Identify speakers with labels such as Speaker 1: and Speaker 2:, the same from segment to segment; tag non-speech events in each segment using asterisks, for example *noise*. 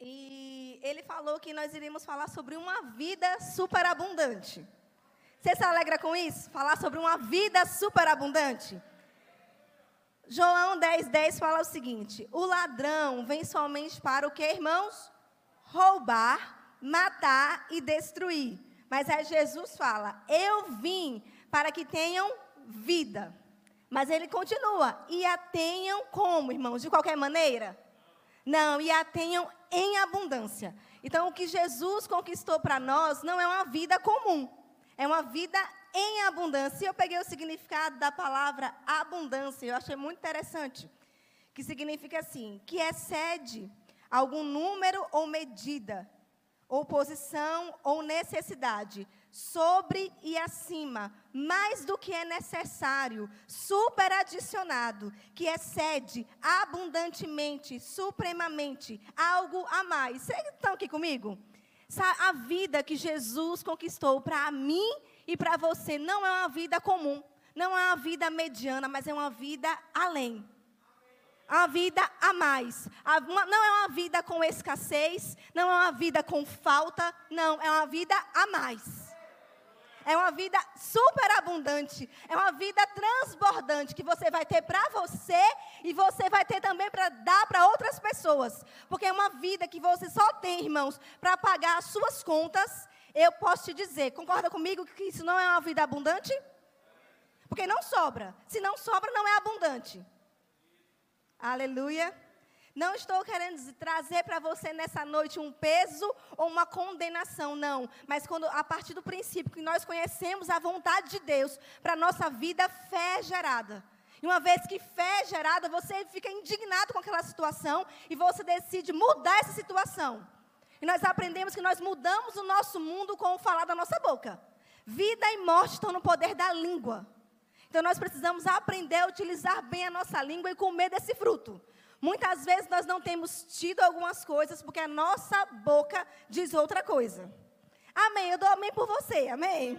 Speaker 1: E ele falou que nós iríamos falar sobre uma vida superabundante. Você se alegra com isso? Falar sobre uma vida superabundante? João 10, 10 fala o seguinte: O ladrão vem somente para o que, irmãos? Roubar, matar e destruir. Mas aí Jesus fala: Eu vim para que tenham vida. Mas ele continua: E a tenham como, irmãos? De qualquer maneira? Não, e a tenham em abundância. Então, o que Jesus conquistou para nós não é uma vida comum, é uma vida em abundância. Eu peguei o significado da palavra abundância, eu achei muito interessante. Que significa assim: que excede algum número ou medida, ou posição ou necessidade, sobre e acima, mais do que é necessário, superadicionado, que excede abundantemente, supremamente, algo a mais. Vocês estão aqui comigo? A vida que Jesus conquistou para mim e para você não é uma vida comum, não é uma vida mediana, mas é uma vida além uma vida a mais. Não é uma vida com escassez, não é uma vida com falta, não, é uma vida a mais. É uma vida superabundante, é uma vida transbordante que você vai ter para você e você vai ter também para dar para outras pessoas. Porque é uma vida que você só tem, irmãos, para pagar as suas contas. Eu posso te dizer, concorda comigo que isso não é uma vida abundante? Porque não sobra. Se não sobra, não é abundante. Aleluia. Não estou querendo trazer para você nessa noite um peso ou uma condenação, não. Mas quando a partir do princípio que nós conhecemos a vontade de Deus para nossa vida, fé é gerada. E uma vez que fé é gerada, você fica indignado com aquela situação e você decide mudar essa situação. E nós aprendemos que nós mudamos o nosso mundo com o falar da nossa boca. Vida e morte estão no poder da língua. Então nós precisamos aprender a utilizar bem a nossa língua e comer desse fruto. Muitas vezes nós não temos tido algumas coisas porque a nossa boca diz outra coisa. Amém. Eu dou amém por você. Amém.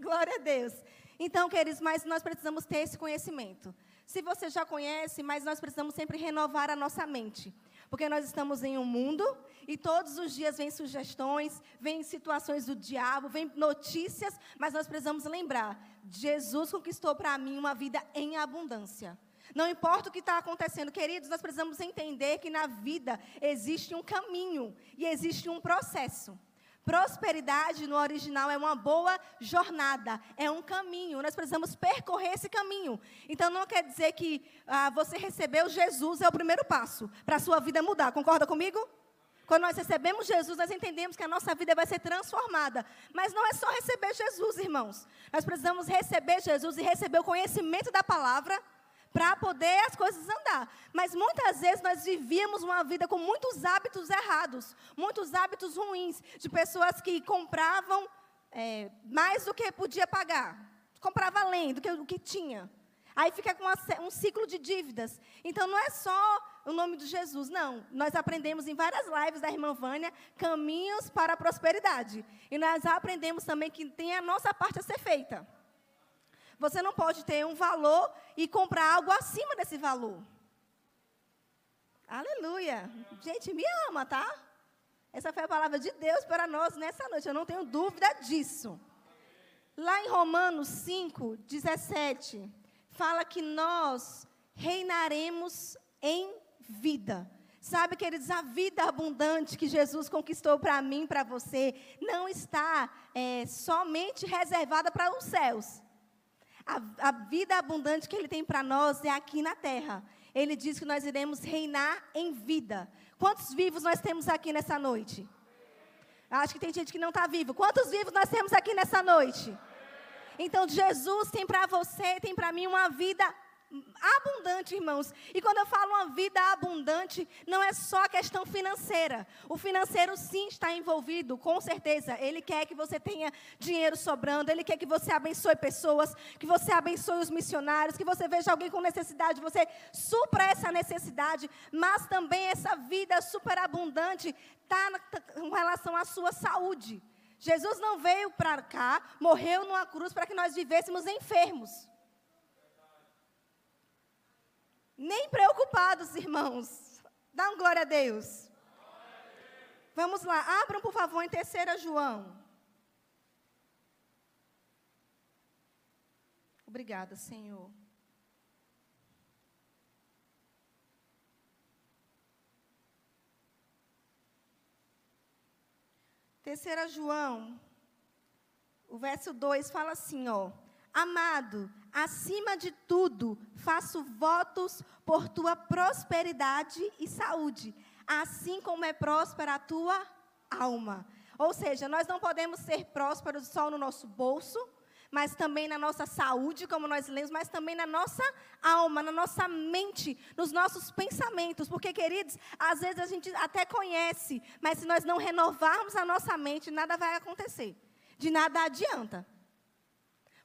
Speaker 1: Glória a Deus. Então, queridos, mas nós precisamos ter esse conhecimento. Se você já conhece, mas nós precisamos sempre renovar a nossa mente. Porque nós estamos em um mundo e todos os dias vêm sugestões, vêm situações do diabo, vêm notícias, mas nós precisamos lembrar: Jesus conquistou para mim uma vida em abundância. Não importa o que está acontecendo, queridos, nós precisamos entender que na vida existe um caminho e existe um processo. Prosperidade no original é uma boa jornada, é um caminho. Nós precisamos percorrer esse caminho. Então não quer dizer que ah, você recebeu Jesus é o primeiro passo para a sua vida mudar. Concorda comigo? Quando nós recebemos Jesus, nós entendemos que a nossa vida vai ser transformada. Mas não é só receber Jesus, irmãos. Nós precisamos receber Jesus e receber o conhecimento da palavra para poder as coisas andar. Mas muitas vezes nós vivíamos uma vida com muitos hábitos errados, muitos hábitos ruins, de pessoas que compravam é, mais do que podia pagar, comprava além do que o que tinha. Aí fica com uma, um ciclo de dívidas. Então não é só o nome de Jesus, não. Nós aprendemos em várias lives da irmã Vânia caminhos para a prosperidade. E nós aprendemos também que tem a nossa parte a ser feita. Você não pode ter um valor e comprar algo acima desse valor. Aleluia. Gente, me ama, tá? Essa foi a palavra de Deus para nós nessa noite. Eu não tenho dúvida disso. Lá em Romanos 5, 17, fala que nós reinaremos em vida. Sabe, queridos, a vida abundante que Jesus conquistou para mim, para você, não está é, somente reservada para os céus. A, a vida abundante que Ele tem para nós é aqui na terra. Ele diz que nós iremos reinar em vida. Quantos vivos nós temos aqui nessa noite? Acho que tem gente que não está vivo. Quantos vivos nós temos aqui nessa noite? Então, Jesus tem para você, tem para mim uma vida abundante, irmãos. E quando eu falo uma vida abundante, não é só a questão financeira. O financeiro sim está envolvido, com certeza. Ele quer que você tenha dinheiro sobrando, ele quer que você abençoe pessoas, que você abençoe os missionários, que você veja alguém com necessidade, você supra essa necessidade, mas também essa vida superabundante está com relação à sua saúde. Jesus não veio para cá, morreu numa cruz para que nós vivêssemos enfermos. Nem preocupados, irmãos. Dá um glória a Deus. Vamos lá, abram por favor em 3 João. Obrigada, Senhor. Terceira João, o verso 2 fala assim, ó: Amado, acima de tudo, faço votos por tua prosperidade e saúde, assim como é próspera a tua alma. Ou seja, nós não podemos ser prósperos só no nosso bolso, mas também na nossa saúde, como nós lemos, mas também na nossa alma, na nossa mente, nos nossos pensamentos. Porque, queridos, às vezes a gente até conhece, mas se nós não renovarmos a nossa mente, nada vai acontecer. De nada adianta.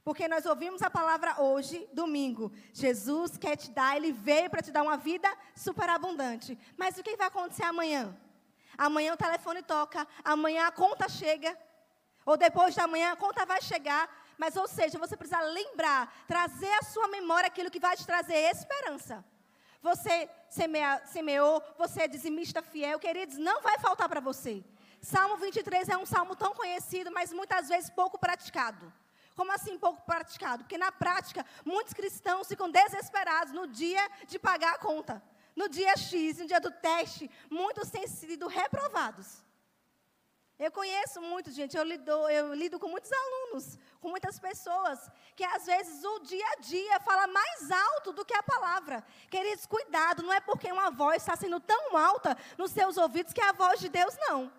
Speaker 1: Porque nós ouvimos a palavra hoje, domingo. Jesus quer te dar, ele veio para te dar uma vida superabundante. Mas o que vai acontecer amanhã? Amanhã o telefone toca, amanhã a conta chega, ou depois da manhã a conta vai chegar, mas, ou seja, você precisa lembrar, trazer à sua memória aquilo que vai te trazer esperança. Você semeou, você é dizimista fiel, queridos, não vai faltar para você. Salmo 23 é um salmo tão conhecido, mas muitas vezes pouco praticado. Como assim pouco praticado? Porque na prática, muitos cristãos ficam desesperados no dia de pagar a conta. No dia X, no dia do teste, muitos têm sido reprovados. Eu conheço muito, gente, eu lido, eu lido com muitos alunos, com muitas pessoas, que às vezes o dia a dia fala mais alto do que a palavra. Queridos, cuidado, não é porque uma voz está sendo tão alta nos seus ouvidos que é a voz de Deus, não.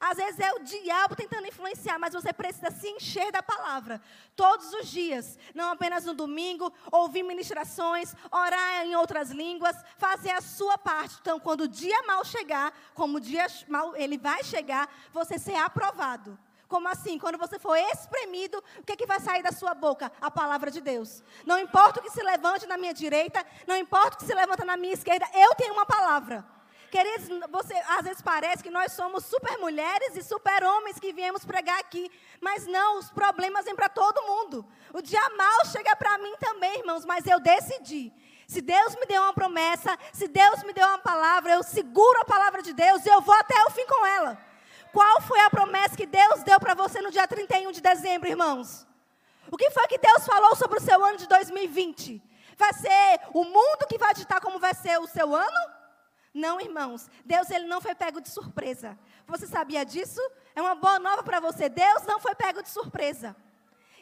Speaker 1: Às vezes é o diabo tentando influenciar, mas você precisa se encher da palavra todos os dias, não apenas no domingo, ouvir ministrações, orar em outras línguas, fazer a sua parte. Então, quando o dia mal chegar, como o dia mal ele vai chegar, você ser aprovado. Como assim? Quando você for espremido, o que, é que vai sair da sua boca? A palavra de Deus. Não importa o que se levante na minha direita, não importa o que se levanta na minha esquerda, eu tenho uma palavra. Queridos, você, às vezes parece que nós somos super mulheres e super homens que viemos pregar aqui. Mas não, os problemas vêm para todo mundo. O dia mal chega para mim também, irmãos, mas eu decidi. Se Deus me deu uma promessa, se Deus me deu uma palavra, eu seguro a palavra de Deus e eu vou até o fim com ela. Qual foi a promessa que Deus deu para você no dia 31 de dezembro, irmãos? O que foi que Deus falou sobre o seu ano de 2020? Vai ser o mundo que vai ditar como vai ser o seu ano? Não, irmãos, Deus ele não foi pego de surpresa. Você sabia disso? É uma boa nova para você. Deus não foi pego de surpresa.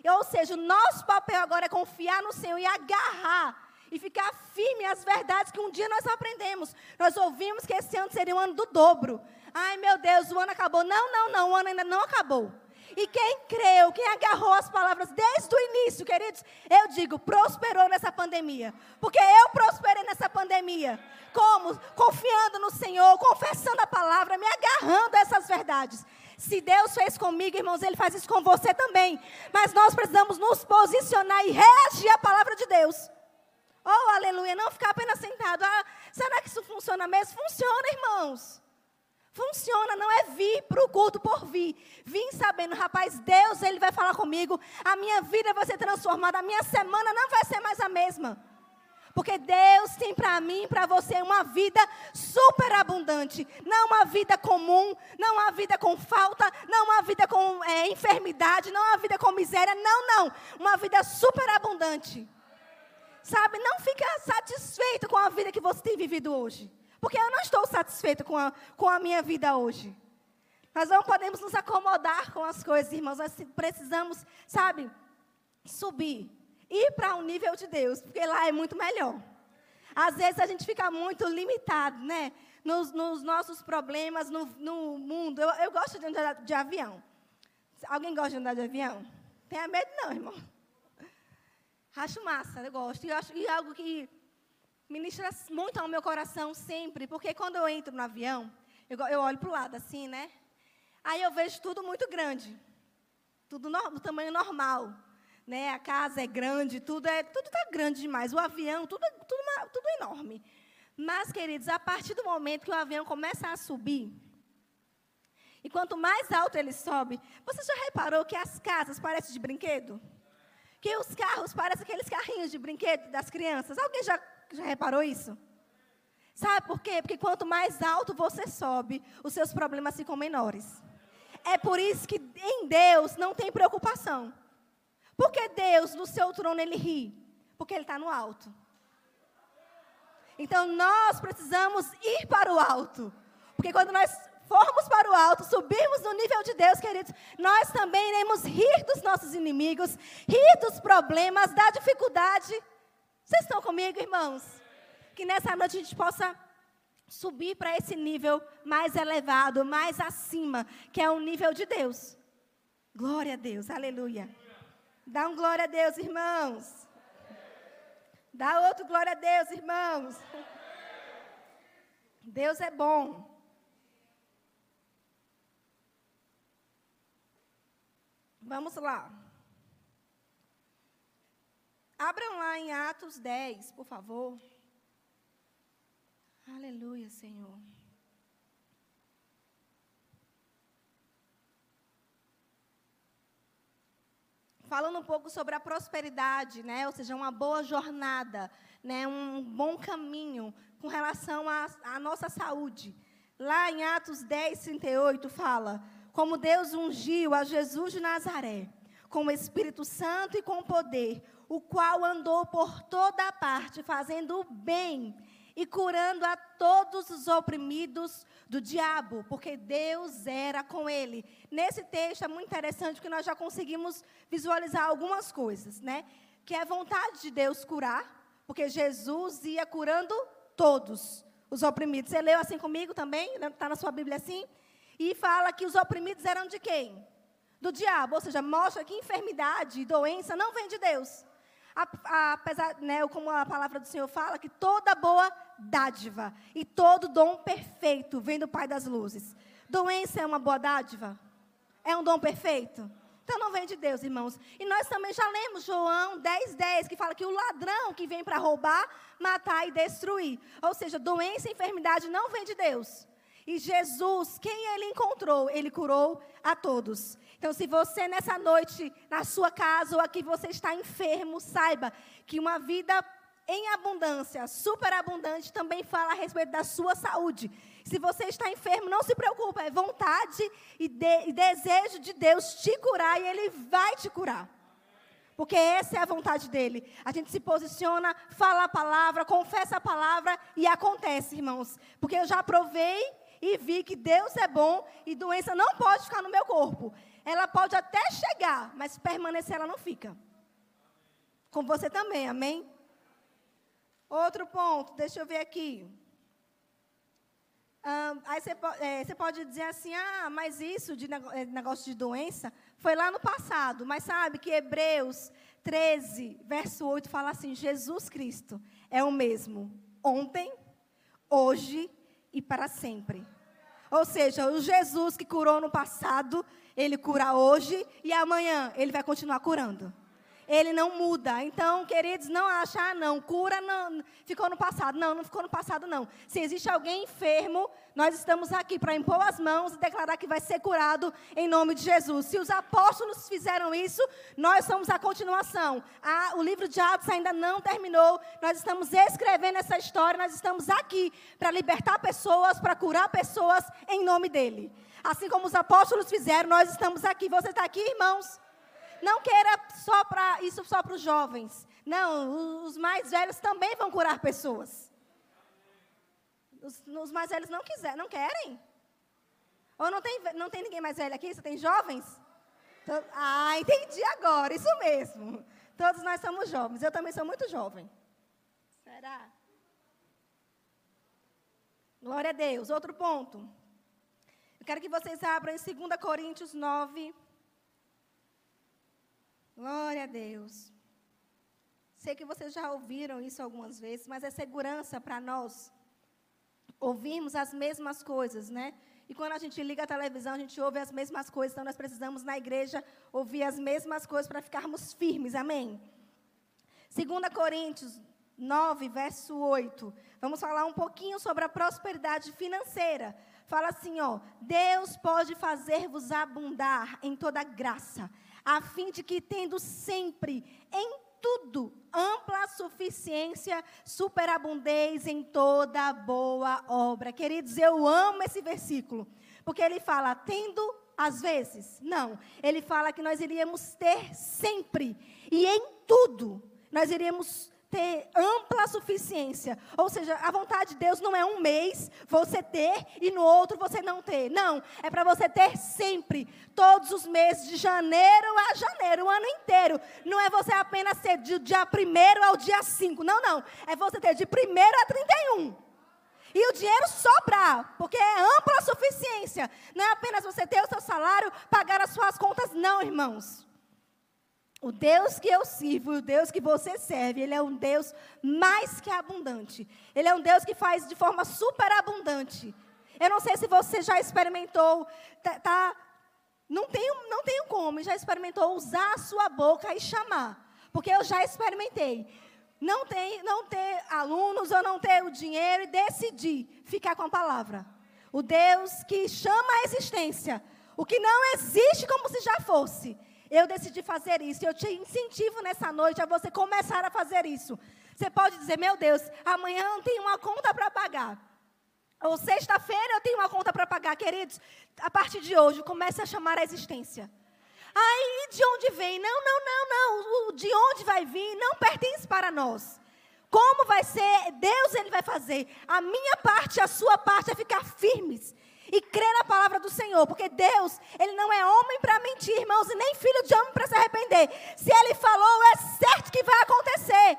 Speaker 1: Ou seja, o nosso papel agora é confiar no Senhor e agarrar e ficar firme às verdades que um dia nós aprendemos. Nós ouvimos que esse ano seria um ano do dobro. Ai, meu Deus, o ano acabou. Não, não, não, o ano ainda não acabou. E quem creu, quem agarrou as palavras desde o início, queridos, eu digo, prosperou nessa pandemia. Porque eu prosperei nessa pandemia. Como? Confiando no Senhor, confessando a palavra, me agarrando a essas verdades. Se Deus fez comigo, irmãos, Ele faz isso com você também. Mas nós precisamos nos posicionar e reagir à palavra de Deus. Oh, aleluia, não ficar apenas sentado. Ah, será que isso funciona mesmo? Funciona, irmãos. Funciona, não é vir para o culto por vir. Vim sabendo, rapaz, Deus, Ele vai falar comigo. A minha vida vai ser transformada. A minha semana não vai ser mais a mesma. Porque Deus tem para mim para você uma vida super abundante. Não uma vida comum, não uma vida com falta, não uma vida com é, enfermidade, não uma vida com miséria. Não, não. Uma vida super abundante. Sabe, não fica satisfeito com a vida que você tem vivido hoje. Porque eu não estou satisfeito com a, com a minha vida hoje. Nós não podemos nos acomodar com as coisas, irmãos. Nós precisamos, sabe, subir. Ir para o um nível de Deus, porque lá é muito melhor. Às vezes a gente fica muito limitado, né? Nos, nos nossos problemas, no, no mundo. Eu, eu, gosto de andar de avião. Alguém gosta de andar de avião? Tenha medo não, irmão. Acho massa, eu gosto. E, acho, e algo que ministra muito ao meu coração sempre, porque quando eu entro no avião, eu, eu olho para o lado assim, né? Aí eu vejo tudo muito grande, tudo no, no tamanho normal, né? A casa é grande, tudo é tudo está grande demais, o avião, tudo, tudo, tudo enorme. Mas, queridos, a partir do momento que o avião começa a subir, e quanto mais alto ele sobe, você já reparou que as casas parecem de brinquedo? Que os carros parecem aqueles carrinhos de brinquedo das crianças? Alguém já já reparou isso? Sabe por quê? Porque quanto mais alto você sobe, os seus problemas ficam menores. É por isso que em Deus não tem preocupação. Porque Deus, no seu trono, ele ri. Porque ele está no alto. Então nós precisamos ir para o alto. Porque quando nós formos para o alto, subirmos no nível de Deus, queridos, nós também iremos rir dos nossos inimigos, rir dos problemas, da dificuldade. Vocês estão comigo, irmãos? Que nessa noite a gente possa subir para esse nível mais elevado, mais acima, que é o nível de Deus. Glória a Deus, aleluia. Dá um glória a Deus, irmãos. Dá outro glória a Deus, irmãos. Deus é bom. Vamos lá. Abram lá em Atos 10, por favor. Aleluia, Senhor. falando um pouco sobre a prosperidade, né? Ou seja, uma boa jornada, né? Um bom caminho com relação à nossa saúde. Lá em Atos 10, 38 fala: como Deus ungiu a Jesus de Nazaré com o Espírito Santo e com poder, o qual andou por toda a parte fazendo o bem e curando a todos os oprimidos do diabo, porque Deus era com ele. Nesse texto é muito interessante que nós já conseguimos visualizar algumas coisas, né? Que é vontade de Deus curar, porque Jesus ia curando todos os oprimidos. Você leu assim comigo também? Está na sua Bíblia assim? E fala que os oprimidos eram de quem? Do diabo, ou seja, mostra que enfermidade e doença não vem de Deus apesar, né, como a palavra do Senhor fala, que toda boa dádiva e todo dom perfeito vem do Pai das luzes. Doença é uma boa dádiva? É um dom perfeito? Então não vem de Deus, irmãos. E nós também já lemos João 10, 10, que fala que o ladrão que vem para roubar, matar e destruir. Ou seja, doença e enfermidade não vem de Deus. E Jesus, quem ele encontrou, ele curou a todos. Então, se você nessa noite, na sua casa ou aqui você está enfermo, saiba que uma vida em abundância, superabundante, também fala a respeito da sua saúde. Se você está enfermo, não se preocupe, é vontade e, de, e desejo de Deus te curar e Ele vai te curar. Porque essa é a vontade dele. A gente se posiciona, fala a palavra, confessa a palavra e acontece, irmãos. Porque eu já provei e vi que Deus é bom e doença não pode ficar no meu corpo. Ela pode até chegar, mas permanecer ela não fica. Com você também, amém? Outro ponto, deixa eu ver aqui. aí você, é, você, pode dizer assim, ah, mas isso de é, negócio de doença foi lá no passado. Mas sabe que Hebreus 13, verso 8 fala assim: Jesus Cristo é o mesmo ontem, hoje e para sempre. Ou seja, o Jesus que curou no passado, ele cura hoje e amanhã ele vai continuar curando. Ele não muda. Então, queridos, não achar, ah, não, cura não, ficou no passado. Não, não ficou no passado, não. Se existe alguém enfermo, nós estamos aqui para impor as mãos e declarar que vai ser curado em nome de Jesus. Se os apóstolos fizeram isso, nós somos a continuação. Ah, o livro de Atos ainda não terminou. Nós estamos escrevendo essa história, nós estamos aqui para libertar pessoas, para curar pessoas em nome dele. Assim como os apóstolos fizeram, nós estamos aqui. Você está aqui, irmãos? Não queira só para isso só para os jovens. Não, os mais velhos também vão curar pessoas. Os, os mais velhos não quiser, não querem? Ou não tem, não tem ninguém mais velho aqui? Você tem jovens? Então, ah, entendi agora, isso mesmo. Todos nós somos jovens. Eu também sou muito jovem. Será? Glória a Deus. Outro ponto. Quero que vocês abram em 2 Coríntios 9. Glória a Deus. Sei que vocês já ouviram isso algumas vezes, mas é segurança para nós ouvirmos as mesmas coisas, né? E quando a gente liga a televisão, a gente ouve as mesmas coisas, então nós precisamos na igreja ouvir as mesmas coisas para ficarmos firmes, amém? 2 Coríntios 9, verso 8. Vamos falar um pouquinho sobre a prosperidade financeira. Fala assim, ó: Deus pode fazer-vos abundar em toda graça a fim de que, tendo sempre, em tudo ampla suficiência, superabundez em toda boa obra. Queridos, eu amo esse versículo, porque ele fala, tendo às vezes, não. Ele fala que nós iríamos ter sempre e em tudo. Nós iríamos ter ampla suficiência. Ou seja, a vontade de Deus não é um mês você ter e no outro você não ter. Não, é para você ter sempre, todos os meses, de janeiro a janeiro, o ano inteiro. Não é você apenas ter do dia 1 ao dia 5. Não, não. É você ter de 1 a 31. E o dinheiro sobrar, porque é ampla suficiência. Não é apenas você ter o seu salário, pagar as suas contas, não, irmãos. O Deus que eu sirvo, o Deus que você serve, Ele é um Deus mais que abundante. Ele é um Deus que faz de forma super abundante. Eu não sei se você já experimentou, tá, tá, não, tenho, não tenho como, já experimentou usar a sua boca e chamar. Porque eu já experimentei. Não, tem, não ter alunos ou não ter o dinheiro e decidir ficar com a palavra. O Deus que chama a existência. O que não existe como se já fosse. Eu decidi fazer isso. Eu te incentivo nessa noite a você começar a fazer isso. Você pode dizer, meu Deus, amanhã eu tenho uma conta para pagar. Ou sexta-feira eu tenho uma conta para pagar. Queridos, a partir de hoje, comece a chamar a existência. Aí, de onde vem? Não, não, não, não. De onde vai vir não pertence para nós. Como vai ser? Deus ele vai fazer. A minha parte, a sua parte é ficar firmes e crer na palavra do Senhor, porque Deus, ele não é homem para mentir, irmãos, e nem filho de homem para se arrepender. Se ele falou, é certo que vai acontecer.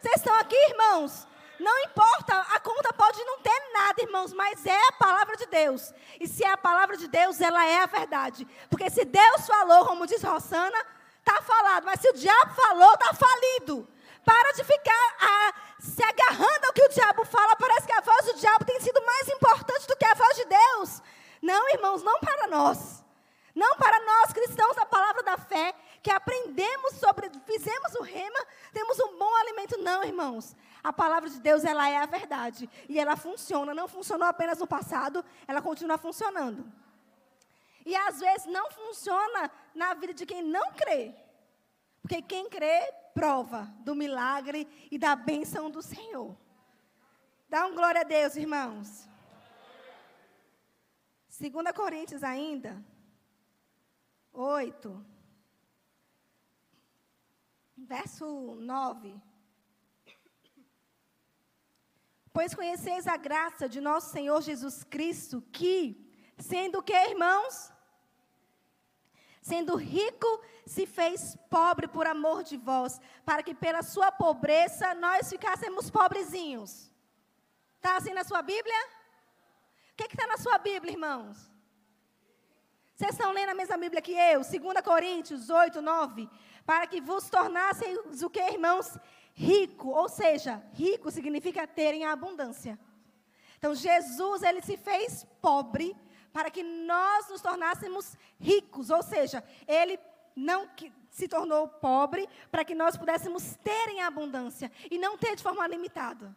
Speaker 1: Vocês estão aqui, irmãos? Não importa, a conta pode não ter nada, irmãos, mas é a palavra de Deus. E se é a palavra de Deus, ela é a verdade. Porque se Deus falou, como diz Rossana, está falado. Mas se o diabo falou, está falido. Para de ficar a, se agarrando ao que o diabo fala. Parece que a voz do diabo tem sido mais importante do que a voz de Deus. Não, irmãos, não para nós. Não para nós, cristãos da palavra da fé, que aprendemos sobre, fizemos o rema, temos um bom alimento. Não, irmãos. A palavra de Deus, ela é a verdade. E ela funciona. Não funcionou apenas no passado, ela continua funcionando. E às vezes não funciona na vida de quem não crê. Porque quem crê, prova do milagre e da bênção do Senhor. Dá um glória a Deus, irmãos. 2 Coríntios ainda, 8, verso 9. Pois conheceis a graça de nosso Senhor Jesus Cristo, que, sendo que, irmãos, sendo rico, se fez pobre por amor de vós, para que pela sua pobreza nós ficássemos pobrezinhos. Está assim na sua Bíblia? O que está na sua Bíblia, irmãos? Vocês estão lendo a mesma Bíblia que eu? 2 Coríntios 8, 9. Para que vos tornasseis o que, irmãos? Rico. Ou seja, rico significa ter em abundância. Então, Jesus, ele se fez pobre para que nós nos tornássemos ricos, ou seja, ele não se tornou pobre para que nós pudéssemos ter em abundância e não ter de forma limitada.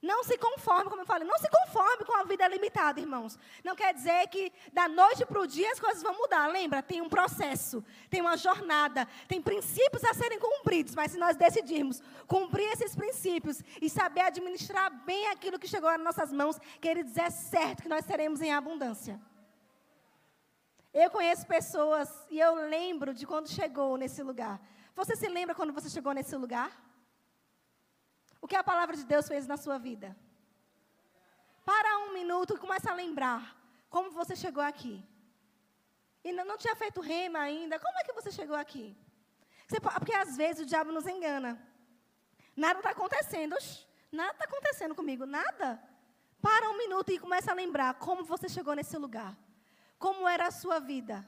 Speaker 1: Não se conforme, como eu falei, não se conforme com a vida limitada, irmãos. Não quer dizer que da noite para o dia as coisas vão mudar. Lembra? Tem um processo, tem uma jornada, tem princípios a serem cumpridos. Mas se nós decidirmos cumprir esses princípios e saber administrar bem aquilo que chegou às nossas mãos, queridos, é certo que nós seremos em abundância. Eu conheço pessoas e eu lembro de quando chegou nesse lugar. Você se lembra quando você chegou nesse lugar? O que a palavra de Deus fez na sua vida? Para um minuto e começa a lembrar como você chegou aqui. E não, tinha feito rema ainda. Como é que você chegou aqui? Você, porque às vezes o diabo nos engana. Nada está acontecendo. Nada está acontecendo comigo. Nada. Para um minuto e começa a lembrar como você chegou nesse lugar. Como era a sua vida.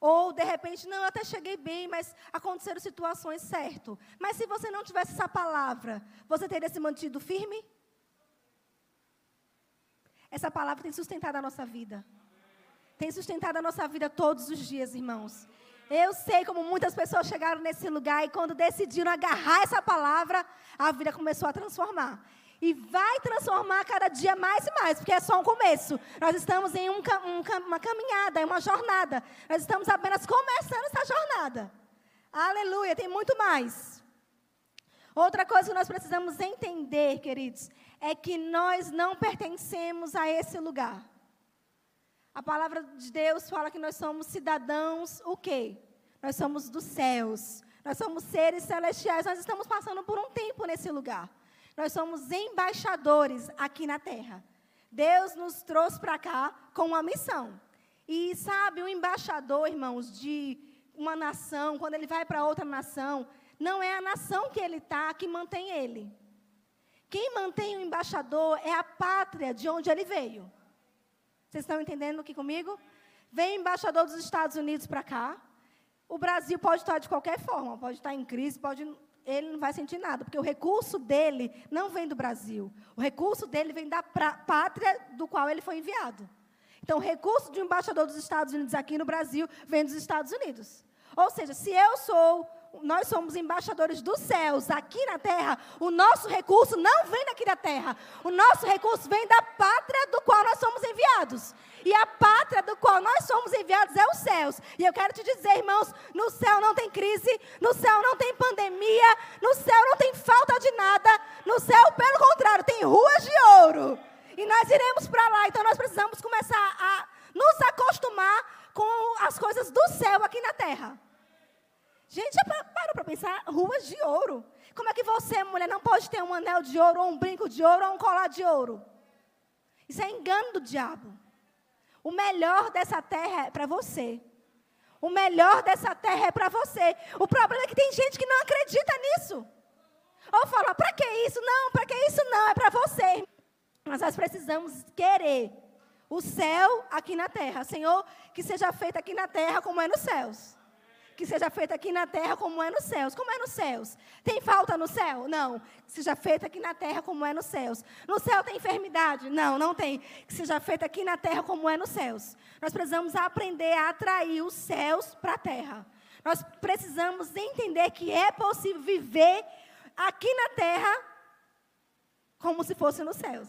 Speaker 1: Ou, de repente, não, eu até cheguei bem, mas aconteceram situações certo. Mas se você não tivesse essa palavra, você teria se mantido firme? Essa palavra tem sustentado a nossa vida. Tem sustentado a nossa vida todos os dias, irmãos. Eu sei como muitas pessoas chegaram nesse lugar e quando decidiram agarrar essa palavra, a vida começou a transformar. E vai transformar cada dia mais e mais, porque é só um começo. Nós estamos em um, um, uma caminhada, em uma jornada. Nós estamos apenas começando essa jornada. Aleluia, tem muito mais. Outra coisa que nós precisamos entender, queridos, é que nós não pertencemos a esse lugar. A palavra de Deus fala que nós somos cidadãos, o quê? Nós somos dos céus. Nós somos seres celestiais. Nós estamos passando por um tempo nesse lugar. Nós somos embaixadores aqui na terra. Deus nos trouxe para cá com uma missão. E sabe, o embaixador, irmãos, de uma nação, quando ele vai para outra nação, não é a nação que ele está que mantém ele. Quem mantém o embaixador é a pátria de onde ele veio. Vocês estão entendendo aqui comigo? Vem embaixador dos Estados Unidos para cá. O Brasil pode estar de qualquer forma, pode estar em crise, pode, ele não vai sentir nada, porque o recurso dele não vem do Brasil. O recurso dele vem da pátria do qual ele foi enviado. Então, o recurso de um embaixador dos Estados Unidos aqui no Brasil vem dos Estados Unidos. Ou seja, se eu sou nós somos embaixadores dos céus aqui na terra, o nosso recurso não vem daqui da terra. O nosso recurso vem da pátria do qual nós somos enviados. E a pátria do qual nós somos enviados é os céus. E eu quero te dizer, irmãos, no céu não tem crise, no céu não tem pandemia, no céu não tem falta de nada. No céu, pelo contrário, tem ruas de ouro. E nós iremos para lá. Então nós precisamos começar a nos acostumar com as coisas do céu aqui na terra. Gente, já parou para pensar? Ruas de ouro. Como é que você, mulher, não pode ter um anel de ouro, ou um brinco de ouro, ou um colar de ouro? Isso é engano do diabo. O melhor dessa terra é para você. O melhor dessa terra é para você. O problema é que tem gente que não acredita nisso. Ou fala, para que isso? Não, para que isso não, é para você. Mas nós precisamos querer o céu aqui na terra. Senhor, que seja feito aqui na terra como é nos céus que seja feita aqui na terra como é nos céus. Como é nos céus? Tem falta no céu? Não. Que seja feita aqui na terra como é nos céus. No céu tem enfermidade? Não, não tem. Que seja feita aqui na terra como é nos céus. Nós precisamos aprender a atrair os céus para a terra. Nós precisamos entender que é possível viver aqui na terra como se fosse nos céus.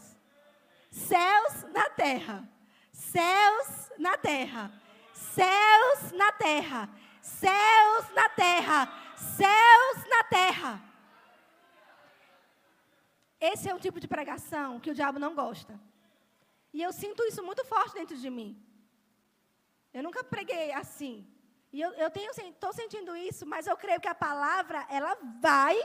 Speaker 1: Céus na terra. Céus na terra. Céus na terra. Céus na terra, céus na terra. Esse é um tipo de pregação que o diabo não gosta. E eu sinto isso muito forte dentro de mim. Eu nunca preguei assim. E eu, eu estou sentindo isso, mas eu creio que a palavra, ela vai,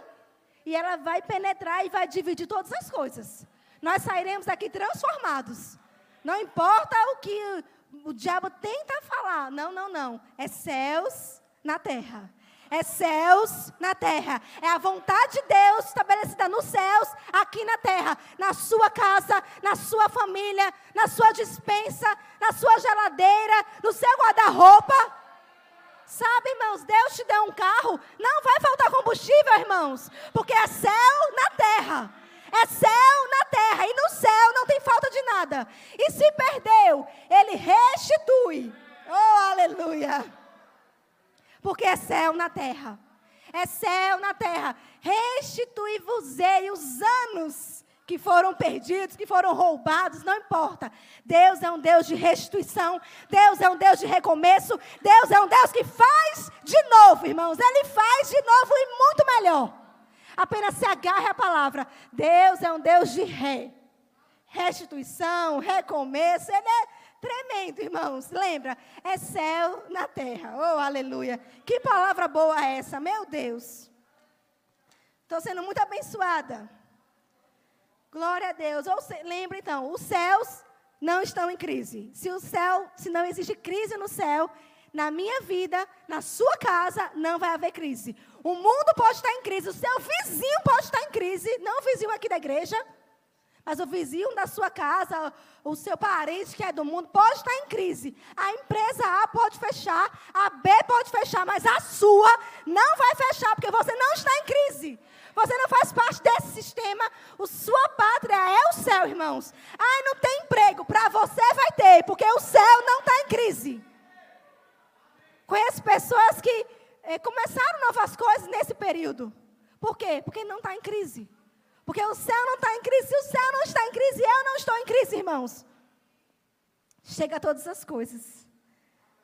Speaker 1: e ela vai penetrar e vai dividir todas as coisas. Nós sairemos daqui transformados. Não importa o que o diabo tenta falar. Não, não, não. É céus na terra. É céus na terra. É a vontade de Deus estabelecida nos céus, aqui na terra. Na sua casa, na sua família, na sua dispensa, na sua geladeira, no seu guarda-roupa. Sabe, irmãos, Deus te deu um carro, não vai faltar combustível, irmãos, porque é céu na terra. É céu na terra. E no céu não tem falta de nada. E se perdeu, ele restitui. Oh, aleluia. Porque é céu na terra. É céu na terra. Restitui-vos-ei os anos que foram perdidos, que foram roubados, não importa. Deus é um Deus de restituição, Deus é um Deus de recomeço, Deus é um Deus que faz de novo, irmãos. Ele faz de novo e muito melhor. Apenas se agarre à palavra. Deus é um Deus de ré. Restituição, recomeço. Ele é tremendo, irmãos. Lembra? É céu na terra. Oh, aleluia. Que palavra boa é essa, meu Deus. Estou sendo muito abençoada. Glória a Deus. Ou se, lembra então, os céus não estão em crise. Se o céu, se não existe crise no céu, na minha vida, na sua casa, não vai haver crise. O mundo pode estar em crise, o seu vizinho pode estar em crise, não o vizinho aqui da igreja, mas o vizinho da sua casa, o seu parente que é do mundo, pode estar em crise. A empresa A pode fechar, a B pode fechar, mas a sua não vai fechar, porque você não está em crise. Você não faz parte desse sistema. O sua pátria é o céu, irmãos. Ah, não tem emprego. Para você vai ter, porque o céu não está em crise. Conheço pessoas que eh, começaram novas coisas nesse período. Por quê? Porque não está em crise. Porque o céu não está em crise. Se o céu não está em crise, eu não estou em crise, irmãos. Chega a todas as coisas.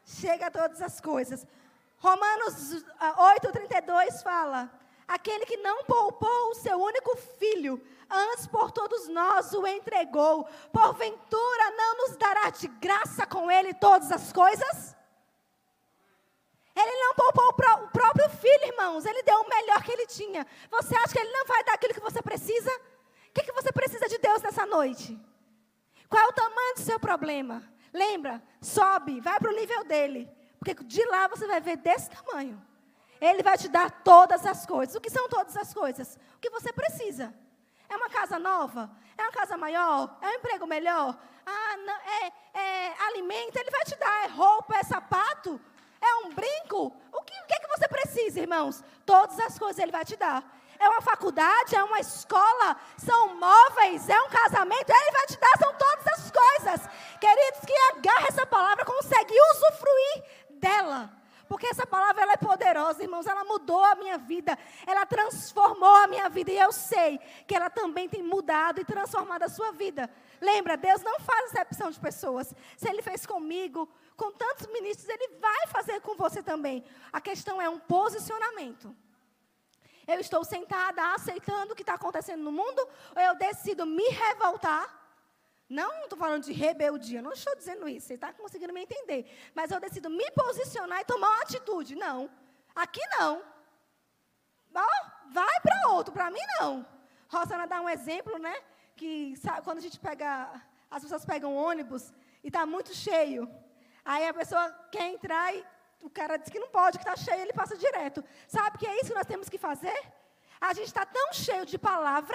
Speaker 1: Chega a todas as coisas. Romanos 8,32 fala: Aquele que não poupou o seu único filho, antes por todos nós o entregou, porventura não nos dará de graça com ele todas as coisas? Ele não poupou o próprio filho, irmãos. Ele deu o melhor que ele tinha. Você acha que ele não vai dar aquilo que você precisa? O que, que você precisa de Deus nessa noite? Qual é o tamanho do seu problema? Lembra, sobe, vai para o nível dele. Porque de lá você vai ver desse tamanho. Ele vai te dar todas as coisas. O que são todas as coisas? O que você precisa. É uma casa nova? É uma casa maior? É um emprego melhor? Ah, não, é, é alimento? Ele vai te dar. É roupa? É sapato? É um brinco? O que, o que é que você precisa, irmãos? Todas as coisas Ele vai te dar. É uma faculdade? É uma escola? São móveis? É um casamento? Ele vai te dar, são todas as coisas. Queridos, que agarra essa palavra consegue usufruir dela. Porque essa palavra ela é poderosa, irmãos. Ela mudou a minha vida. Ela transformou a minha vida. E eu sei que ela também tem mudado e transformado a sua vida. Lembra, Deus não faz exceção de pessoas. Se Ele fez comigo, com tantos ministros, Ele vai fazer com você também. A questão é um posicionamento. Eu estou sentada aceitando o que está acontecendo no mundo, ou eu decido me revoltar? Não estou falando de rebeldia, não estou dizendo isso, você está conseguindo me entender. Mas eu decido me posicionar e tomar uma atitude. Não, aqui não. Oh, vai para outro, para mim não. Rosana dá um exemplo, né? Que sabe, quando a gente pega, as pessoas pegam ônibus e está muito cheio. Aí a pessoa quer entrar e o cara diz que não pode, que está cheio, ele passa direto. Sabe que é isso que nós temos que fazer? A gente está tão cheio de palavra,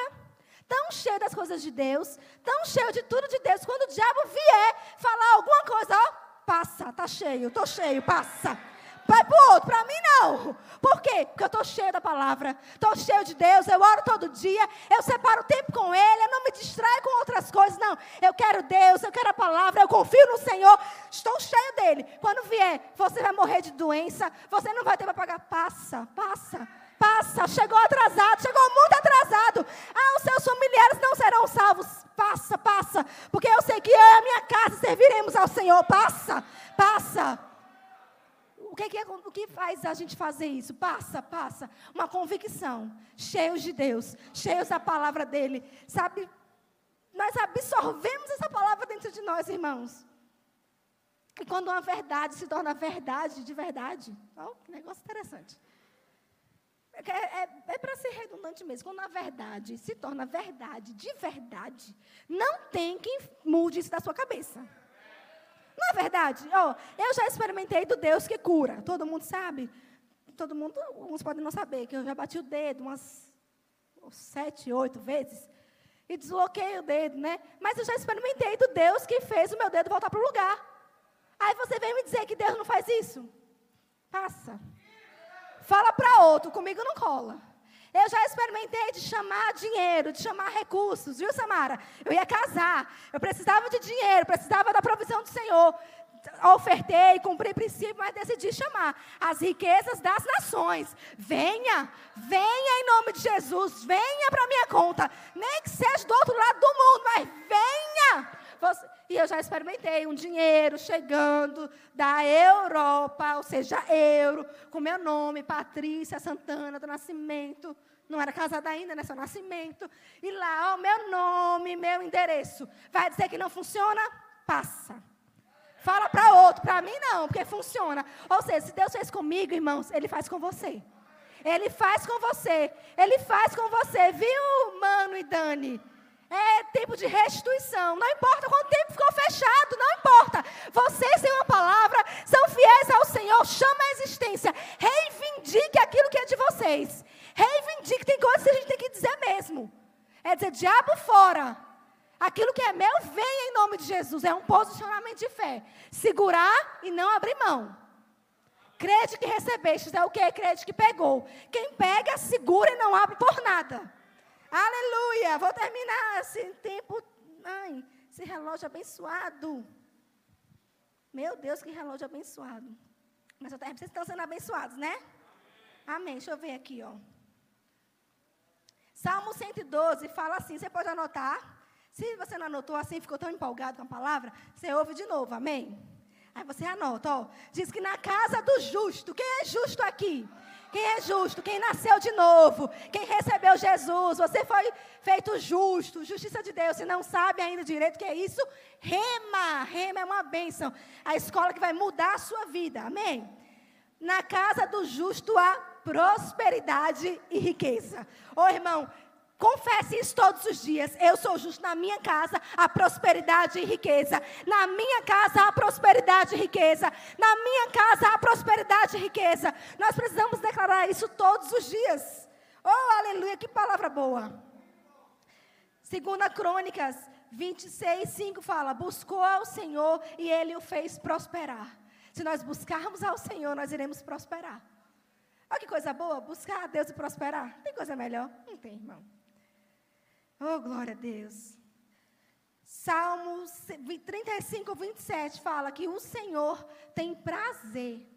Speaker 1: tão cheio das coisas de Deus, tão cheio de tudo de Deus, quando o diabo vier falar alguma coisa, ó, passa, está cheio, estou cheio, passa. Vai para o outro, para mim não. Por quê? Porque eu estou cheio da palavra, estou cheio de Deus, eu oro todo dia, eu separo tempo com Ele, eu não me distraio com outras coisas, não. Eu quero Deus, eu quero a palavra, eu confio no Senhor, estou cheio dele. Quando vier, você vai morrer de doença, você não vai ter para pagar. Passa, passa, passa. Chegou atrasado, chegou muito atrasado. Ah, os seus familiares não serão salvos. Passa, passa, porque eu sei que eu e a minha casa serviremos ao Senhor. Passa, passa o que, é, o que faz a gente fazer isso? Passa, passa. Uma convicção. Cheios de Deus, cheios da palavra dele. Sabe? Nós absorvemos essa palavra dentro de nós, irmãos. E quando uma verdade se torna verdade de verdade. Oh, que negócio interessante. É, é, é para ser redundante mesmo. Quando a verdade se torna verdade de verdade, não tem quem mude isso da sua cabeça. Não é verdade? Oh, eu já experimentei do Deus que cura. Todo mundo sabe. Todo mundo, uns podem não saber, que eu já bati o dedo umas sete, oito vezes. E desloquei o dedo, né? Mas eu já experimentei do Deus que fez o meu dedo voltar para o lugar. Aí você vem me dizer que Deus não faz isso? Passa. Fala para outro, comigo não cola. Eu já experimentei de chamar dinheiro, de chamar recursos, viu, Samara? Eu ia casar, eu precisava de dinheiro, precisava da provisão do Senhor. Ofertei, cumpri princípio, mas decidi chamar as riquezas das nações. Venha, venha em nome de Jesus, venha para minha conta. Nem que seja do outro lado do mundo, mas venha. Você, e eu já experimentei um dinheiro chegando da Europa, ou seja, euro, com meu nome, Patrícia Santana do Nascimento. Não era casada ainda, né? Seu nascimento. E lá, ó, meu nome, meu endereço. Vai dizer que não funciona? Passa. Fala para outro, para mim não, porque funciona. Ou seja, se Deus fez comigo, irmãos, Ele faz com você. Ele faz com você. Ele faz com você, viu, Mano e Dani? É tempo de restituição. Não importa quanto tempo ficou fechado, não importa. Vocês têm uma palavra, são fiéis ao Senhor, chama a existência. Reivindique aquilo que é de vocês. Reivindique, tem coisas que a gente tem que dizer mesmo. É dizer, diabo fora. Aquilo que é meu, vem em nome de Jesus. É um posicionamento de fé. Segurar e não abrir mão. Crede que recebeste, é o que? Crede que pegou. Quem pega, segura e não abre por nada. Aleluia! Vou terminar esse tempo. Ai, esse relógio abençoado. Meu Deus, que relógio abençoado. Mas eu vocês estão sendo abençoados, né? Amém. Deixa eu ver aqui, ó. Salmo 112 fala assim, você pode anotar. Se você não anotou assim, ficou tão empolgado com a palavra, você ouve de novo, amém? Aí você anota, ó. Diz que na casa do justo. Quem é justo aqui? Quem é justo? Quem nasceu de novo? Quem recebeu Jesus? Você foi feito justo, justiça de Deus. Se não sabe ainda direito o que é isso, rema. Rema é uma bênção. A escola que vai mudar a sua vida. Amém? Na casa do justo há prosperidade e riqueza. Ô irmão, Confesse isso todos os dias. Eu sou justo na minha casa, a prosperidade e riqueza. Na minha casa, a prosperidade e riqueza. Na minha casa, a prosperidade e riqueza. Nós precisamos declarar isso todos os dias. Oh, aleluia, que palavra boa. Segunda Crônicas 26, 5 fala: Buscou ao Senhor e ele o fez prosperar. Se nós buscarmos ao Senhor, nós iremos prosperar. Olha que coisa boa, buscar a Deus e prosperar. Tem coisa melhor? Não tem, irmão. Oh, glória a Deus. Salmo 35, 27 fala que o Senhor tem prazer.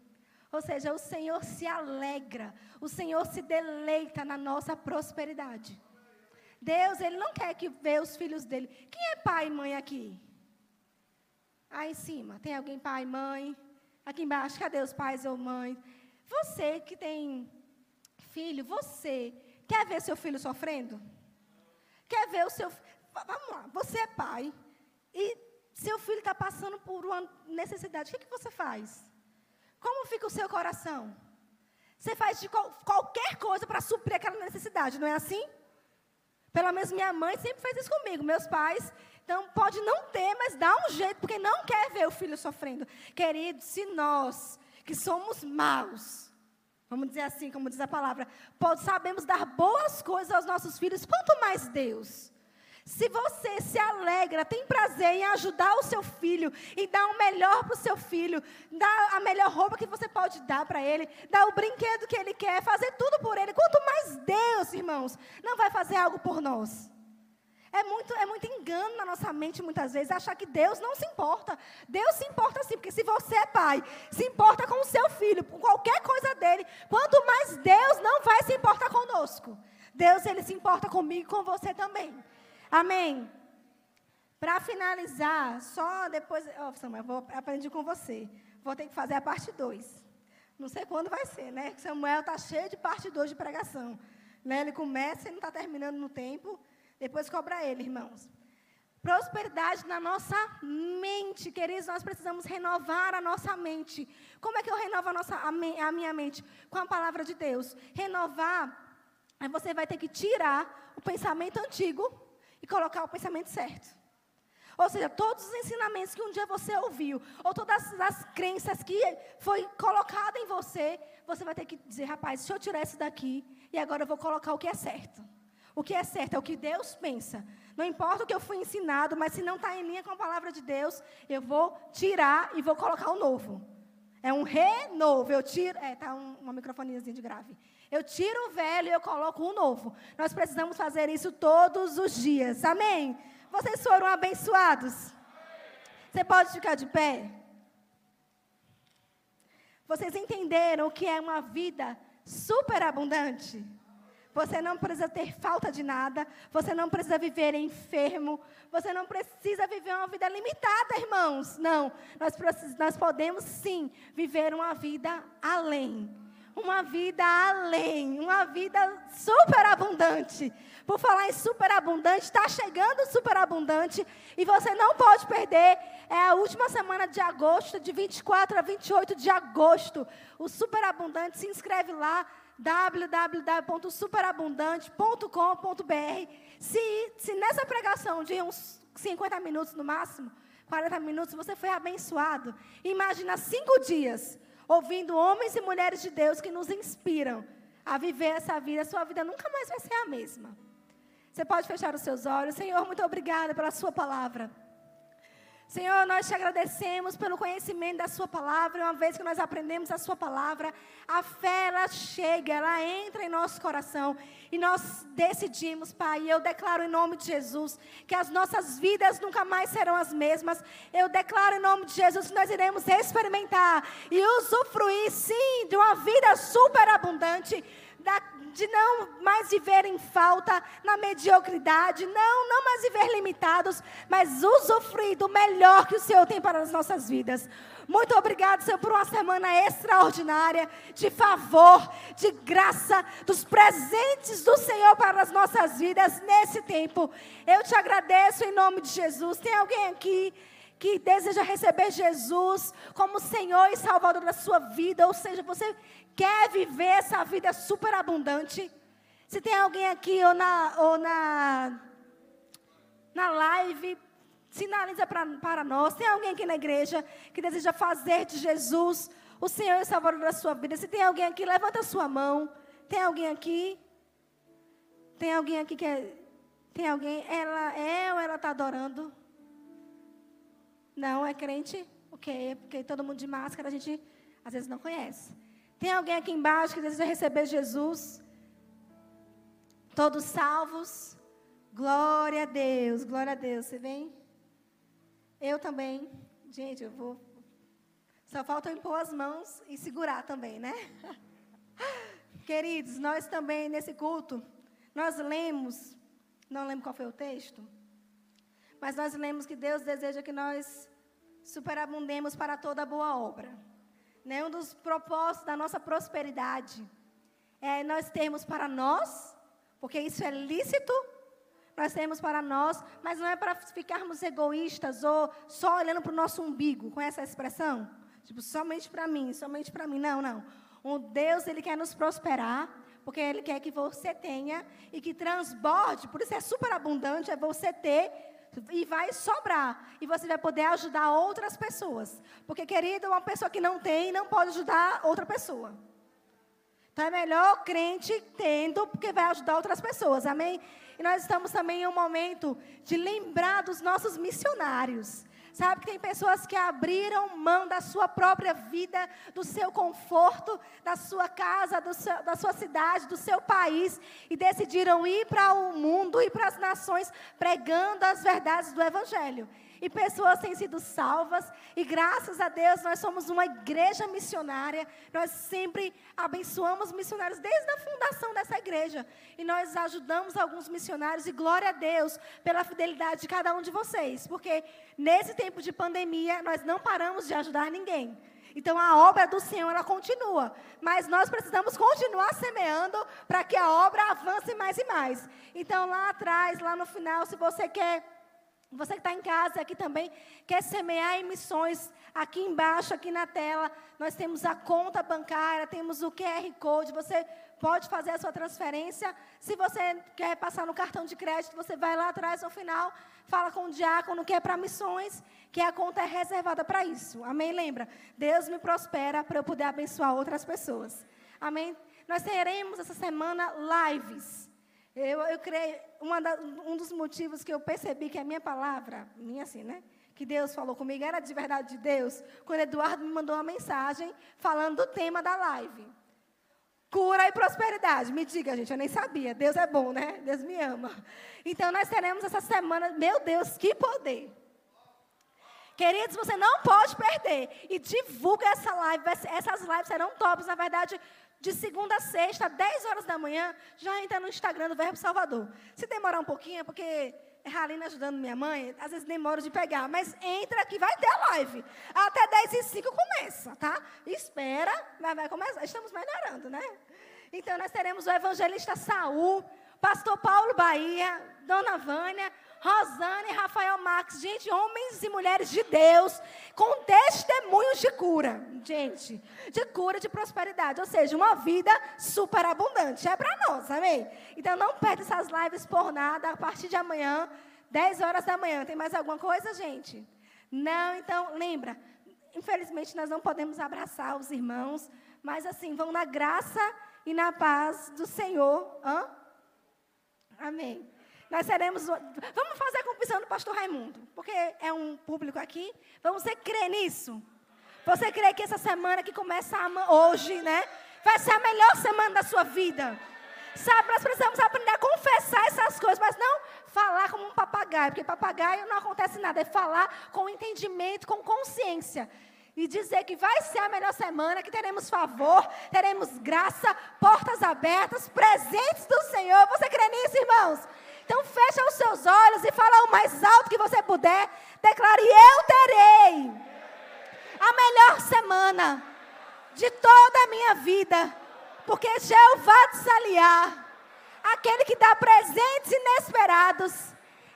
Speaker 1: Ou seja, o Senhor se alegra, o Senhor se deleita na nossa prosperidade. Deus, Ele não quer que vê os filhos dele. Quem é pai e mãe aqui? Aí em cima, tem alguém pai e mãe? Aqui embaixo, cadê os pais ou mães? Você que tem filho, você quer ver seu filho sofrendo? Quer ver o seu. Vamos lá, você é pai e seu filho está passando por uma necessidade. O que, que você faz? Como fica o seu coração? Você faz de qual, qualquer coisa para suprir aquela necessidade, não é assim? Pelo menos minha mãe sempre fez isso comigo, meus pais. Então, pode não ter, mas dá um jeito, porque não quer ver o filho sofrendo. Querido, se nós, que somos maus, Vamos dizer assim, como diz a palavra. Sabemos dar boas coisas aos nossos filhos, quanto mais Deus. Se você se alegra, tem prazer em ajudar o seu filho e dar o melhor para o seu filho, dar a melhor roupa que você pode dar para ele, dar o brinquedo que ele quer, fazer tudo por ele, quanto mais Deus, irmãos, não vai fazer algo por nós. É muito, é muito engano na nossa mente, muitas vezes, achar que Deus não se importa. Deus se importa sim, porque se você é pai, se importa com o seu filho, com qualquer coisa dele, quanto mais Deus não vai se importar conosco. Deus, ele se importa comigo e com você também. Amém. Para finalizar, só depois. Oh, Samuel, vou aprender com você. Vou ter que fazer a parte 2. Não sei quando vai ser, né? Samuel está cheio de parte 2 de pregação. Né? Ele começa e não está terminando no tempo. Depois cobra ele, irmãos. Prosperidade na nossa mente, queridos, nós precisamos renovar a nossa mente. Como é que eu renovo a, nossa, a, me, a minha mente? Com a palavra de Deus. Renovar, aí você vai ter que tirar o pensamento antigo e colocar o pensamento certo. Ou seja, todos os ensinamentos que um dia você ouviu, ou todas as crenças que foi colocada em você, você vai ter que dizer, rapaz, deixa eu tirar isso daqui e agora eu vou colocar o que é certo. O que é certo é o que Deus pensa. Não importa o que eu fui ensinado, mas se não está em linha com a palavra de Deus, eu vou tirar e vou colocar o novo. É um renovo. Eu tiro. É, tá um, uma microfonezinha de grave. Eu tiro o velho e eu coloco o novo. Nós precisamos fazer isso todos os dias. Amém? Vocês foram abençoados? Você pode ficar de pé? Vocês entenderam o que é uma vida super abundante? Você não precisa ter falta de nada. Você não precisa viver enfermo. Você não precisa viver uma vida limitada, irmãos. Não. Nós, nós podemos sim viver uma vida além. Uma vida além. Uma vida superabundante. Por falar em superabundante, está chegando superabundante. E você não pode perder. É a última semana de agosto, de 24 a 28 de agosto. O superabundante. Se inscreve lá www.superabundante.com.br. Se, se nessa pregação de uns 50 minutos no máximo, 40 minutos, você foi abençoado, imagina cinco dias ouvindo homens e mulheres de Deus que nos inspiram a viver essa vida, sua vida nunca mais vai ser a mesma. Você pode fechar os seus olhos. Senhor, muito obrigada pela sua palavra. Senhor, nós te agradecemos pelo conhecimento da Sua palavra. Uma vez que nós aprendemos a Sua palavra, a fé ela chega, ela entra em nosso coração. E nós decidimos, Pai, eu declaro em nome de Jesus, que as nossas vidas nunca mais serão as mesmas. Eu declaro em nome de Jesus que nós iremos experimentar e usufruir, sim, de uma vida super abundante de não mais viver em falta, na mediocridade, não, não mais viver limitados, mas usufruir do melhor que o Senhor tem para as nossas vidas. Muito obrigado, Senhor, por uma semana extraordinária de favor, de graça, dos presentes do Senhor para as nossas vidas nesse tempo. Eu te agradeço em nome de Jesus. Tem alguém aqui que deseja receber Jesus como Senhor e Salvador da sua vida, ou seja, você quer viver essa vida superabundante? Se tem alguém aqui ou na, ou na, na live, sinaliza pra, para nós. Tem alguém aqui na igreja que deseja fazer de Jesus o Senhor e Salvador da sua vida? Se tem alguém aqui, levanta a sua mão. Tem alguém aqui? Tem alguém aqui que é, Tem alguém? Ela é ou ela está adorando? Não, é crente? Ok, porque todo mundo de máscara a gente às vezes não conhece. Tem alguém aqui embaixo que deseja receber Jesus? Todos salvos? Glória a Deus, glória a Deus. Você vem? Eu também. Gente, eu vou. Só falta eu impor as mãos e segurar também, né? *laughs* Queridos, nós também nesse culto, nós lemos, não lembro qual foi o texto, mas nós lemos que Deus deseja que nós superabundemos para toda boa obra. Né? Um dos propósitos da nossa prosperidade é nós termos para nós, porque isso é lícito, nós temos para nós, mas não é para ficarmos egoístas ou só olhando para o nosso umbigo, com essa expressão? Tipo, somente para mim, somente para mim. Não, não. O Deus, Ele quer nos prosperar, porque Ele quer que você tenha e que transborde, por isso é super abundante, é você ter e vai sobrar. E você vai poder ajudar outras pessoas. Porque, querido, uma pessoa que não tem não pode ajudar outra pessoa. Então é melhor crente tendo, porque vai ajudar outras pessoas. Amém? E nós estamos também em um momento de lembrar dos nossos missionários. Sabe que tem pessoas que abriram mão da sua própria vida, do seu conforto, da sua casa, seu, da sua cidade, do seu país e decidiram ir para o mundo e para as nações pregando as verdades do Evangelho e pessoas têm sido salvas, e graças a Deus nós somos uma igreja missionária, nós sempre abençoamos missionários desde a fundação dessa igreja, e nós ajudamos alguns missionários, e glória a Deus pela fidelidade de cada um de vocês, porque nesse tempo de pandemia nós não paramos de ajudar ninguém. Então a obra do Senhor ela continua, mas nós precisamos continuar semeando para que a obra avance mais e mais. Então lá atrás, lá no final, se você quer você que está em casa aqui também, quer semear em missões, aqui embaixo, aqui na tela, nós temos a conta bancária, temos o QR Code, você pode fazer a sua transferência. Se você quer passar no cartão de crédito, você vai lá atrás no final, fala com o diácono que é para missões, que a conta é reservada para isso. Amém? Lembra? Deus me prospera para eu poder abençoar outras pessoas. Amém? Nós teremos essa semana lives. Eu, eu creio, da, um dos motivos que eu percebi que a minha palavra, minha assim, né? Que Deus falou comigo, era de verdade de Deus, quando Eduardo me mandou uma mensagem falando do tema da live. Cura e prosperidade. Me diga, gente, eu nem sabia. Deus é bom, né? Deus me ama. Então, nós teremos essa semana, meu Deus, que poder. Queridos, você não pode perder. E divulga essa live. Essas lives serão tops. Na verdade, de segunda a sexta, 10 horas da manhã, já entra no Instagram do Verbo Salvador. Se demorar um pouquinho, é porque é Ralina ajudando minha mãe, às vezes demora de pegar, mas entra que vai ter a live. Até 10 e 5 começa, tá? Espera, vai, vai começar. Estamos melhorando, né? Então, nós teremos o evangelista Saul, pastor Paulo Bahia, dona Vânia, Rosane e Rafael Max, gente, homens e mulheres de Deus, com testemunhos de cura, gente, de cura, de prosperidade, ou seja, uma vida super abundante, é para nós, amém? Então não perde essas lives por nada, a partir de amanhã, 10 horas da manhã, tem mais alguma coisa, gente? Não, então lembra, infelizmente nós não podemos abraçar os irmãos, mas assim, vão na graça e na paz do Senhor, Hã? Amém. Nós seremos. Vamos fazer a confissão do pastor Raimundo, porque é um público aqui. Vamos você crer nisso? Você crê que essa semana que começa hoje, né? Vai ser a melhor semana da sua vida. Sabe, nós precisamos aprender a confessar essas coisas, mas não falar como um papagaio, porque papagaio não acontece nada, é falar com entendimento, com consciência.
Speaker 2: e dizer que vai ser a melhor semana, que teremos favor, teremos graça, portas abertas, presentes do Senhor. Você crê nisso, irmãos? Então fecha os seus olhos e fala o mais alto que você puder. Declare: Eu terei a melhor semana de toda a minha vida, porque Jeová te aliar, aquele que dá presentes inesperados,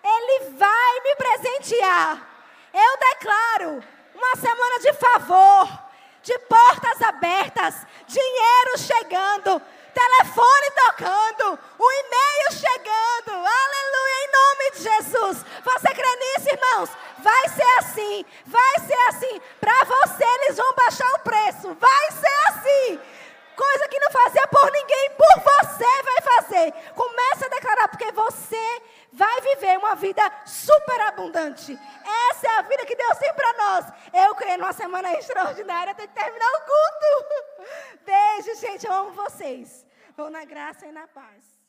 Speaker 2: ele vai me presentear. Eu declaro uma semana de favor, de portas abertas, dinheiro chegando, telefone tocando, o e-mail chegando. Aleluia, em nome de Jesus. Você crê nisso, irmãos? Vai ser assim, vai ser assim. Para você eles vão baixar o preço. Vai ser assim. Coisa que não fazia por ninguém, por você vai fazer. Comece a declarar, porque você vai viver uma vida super abundante. Essa é a vida que Deus tem para nós. Eu creio numa semana extraordinária até terminar o culto. *laughs* Beijo, gente. Eu amo vocês. Vou na graça e na paz.